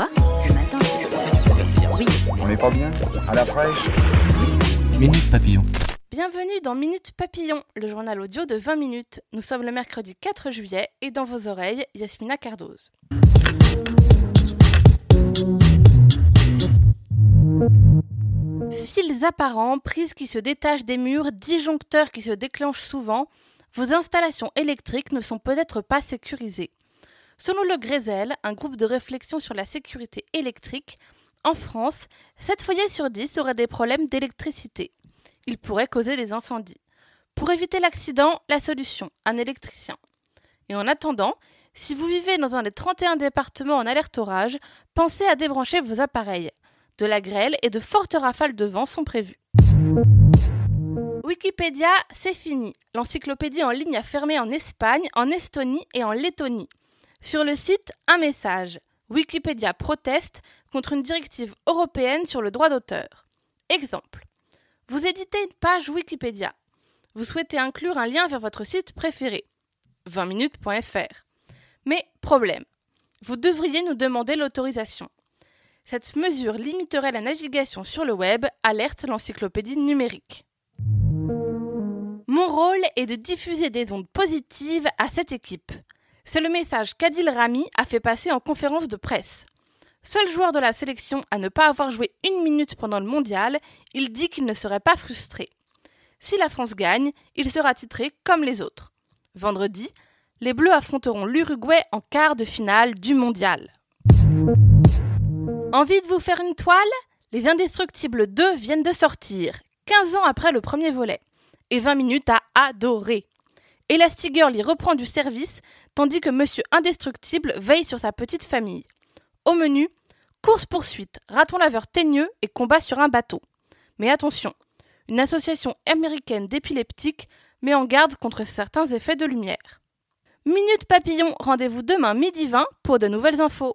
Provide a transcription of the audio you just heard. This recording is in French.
Quoi Ce matin Oui. On n'est pas bien À la fraîche Minute Papillon. Bienvenue dans Minute Papillon, le journal audio de 20 minutes. Nous sommes le mercredi 4 juillet et dans vos oreilles, Yasmina Cardoz. Fils apparents, prises qui se détachent des murs, disjoncteurs qui se déclenchent souvent, vos installations électriques ne sont peut-être pas sécurisées. Selon le Grézel, un groupe de réflexion sur la sécurité électrique, en France, 7 foyers sur 10 auraient des problèmes d'électricité. Ils pourraient causer des incendies. Pour éviter l'accident, la solution, un électricien. Et en attendant, si vous vivez dans un des 31 départements en alerte orage, pensez à débrancher vos appareils. De la grêle et de fortes rafales de vent sont prévues. Wikipédia, c'est fini. L'encyclopédie en ligne a fermé en Espagne, en Estonie et en Lettonie. Sur le site, un message. Wikipédia proteste contre une directive européenne sur le droit d'auteur. Exemple. Vous éditez une page Wikipédia. Vous souhaitez inclure un lien vers votre site préféré. 20minutes.fr. Mais problème. Vous devriez nous demander l'autorisation. Cette mesure limiterait la navigation sur le web, alerte l'encyclopédie numérique. Mon rôle est de diffuser des ondes positives à cette équipe. C'est le message qu'Adil Rami a fait passer en conférence de presse. Seul joueur de la sélection à ne pas avoir joué une minute pendant le mondial, il dit qu'il ne serait pas frustré. Si la France gagne, il sera titré comme les autres. Vendredi, les Bleus affronteront l'Uruguay en quart de finale du mondial. Envie de vous faire une toile? Les Indestructibles 2 viennent de sortir, 15 ans après le premier volet. Et 20 minutes à adorer. Elastigirl y reprend du service, tandis que Monsieur Indestructible veille sur sa petite famille. Au menu, course-poursuite, raton laveur teigneux et combat sur un bateau. Mais attention, une association américaine d'épileptiques met en garde contre certains effets de lumière. Minute Papillon, rendez-vous demain midi 20 pour de nouvelles infos.